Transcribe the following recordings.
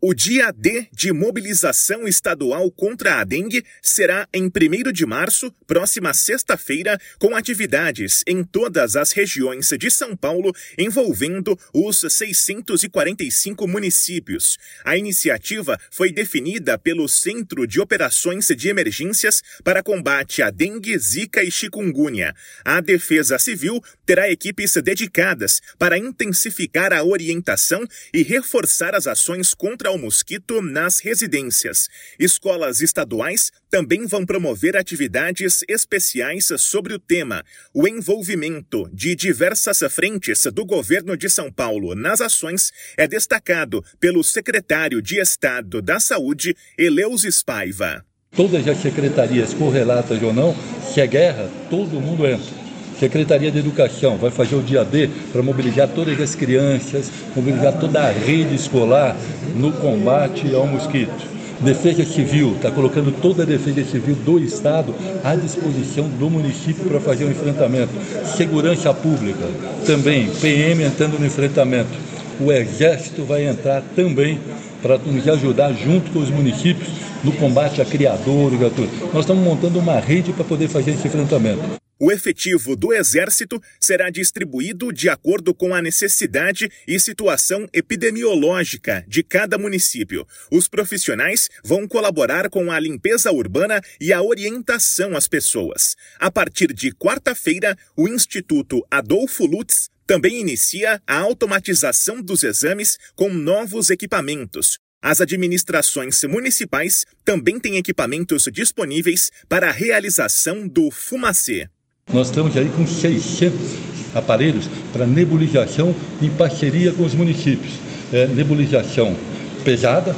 O dia D de mobilização estadual contra a dengue será em 1 de março, próxima sexta-feira, com atividades em todas as regiões de São Paulo, envolvendo os 645 municípios. A iniciativa foi definida pelo Centro de Operações de Emergências para combate à dengue, zika e chikungunya. A Defesa Civil terá equipes dedicadas para intensificar a orientação e reforçar as ações contra contra o mosquito nas residências. Escolas estaduais também vão promover atividades especiais sobre o tema. O envolvimento de diversas frentes do governo de São Paulo nas ações é destacado pelo secretário de Estado da Saúde, Eleus Spaiva. Todas as secretarias correlatas ou não, se é guerra, todo mundo entra. Secretaria de Educação vai fazer o dia D para mobilizar todas as crianças, mobilizar toda a rede escolar no combate ao mosquito. Defesa Civil está colocando toda a Defesa Civil do Estado à disposição do município para fazer o enfrentamento. Segurança Pública também, PM entrando no enfrentamento. O Exército vai entrar também para nos ajudar junto com os municípios no combate a criadores, a tudo. Nós estamos montando uma rede para poder fazer esse enfrentamento. O efetivo do Exército será distribuído de acordo com a necessidade e situação epidemiológica de cada município. Os profissionais vão colaborar com a limpeza urbana e a orientação às pessoas. A partir de quarta-feira, o Instituto Adolfo Lutz também inicia a automatização dos exames com novos equipamentos, as administrações municipais também têm equipamentos disponíveis para a realização do fumacê. Nós estamos aí com 600 aparelhos para nebulização em parceria com os municípios. É, nebulização pesada,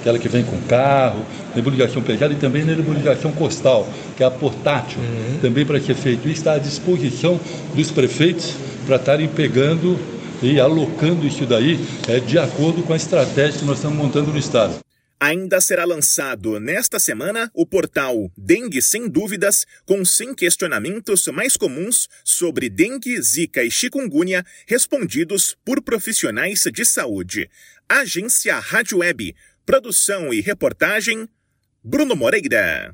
aquela que vem com carro, nebulização pesada e também nebulização costal, que é a portátil, uhum. também para ser feito. Isso está à disposição dos prefeitos para estarem pegando e alocando isso daí é, de acordo com a estratégia que nós estamos montando no Estado. Ainda será lançado nesta semana o portal Dengue Sem Dúvidas, com 100 questionamentos mais comuns sobre dengue, zika e chikungunya, respondidos por profissionais de saúde. Agência Rádio Web. Produção e reportagem: Bruno Moreira.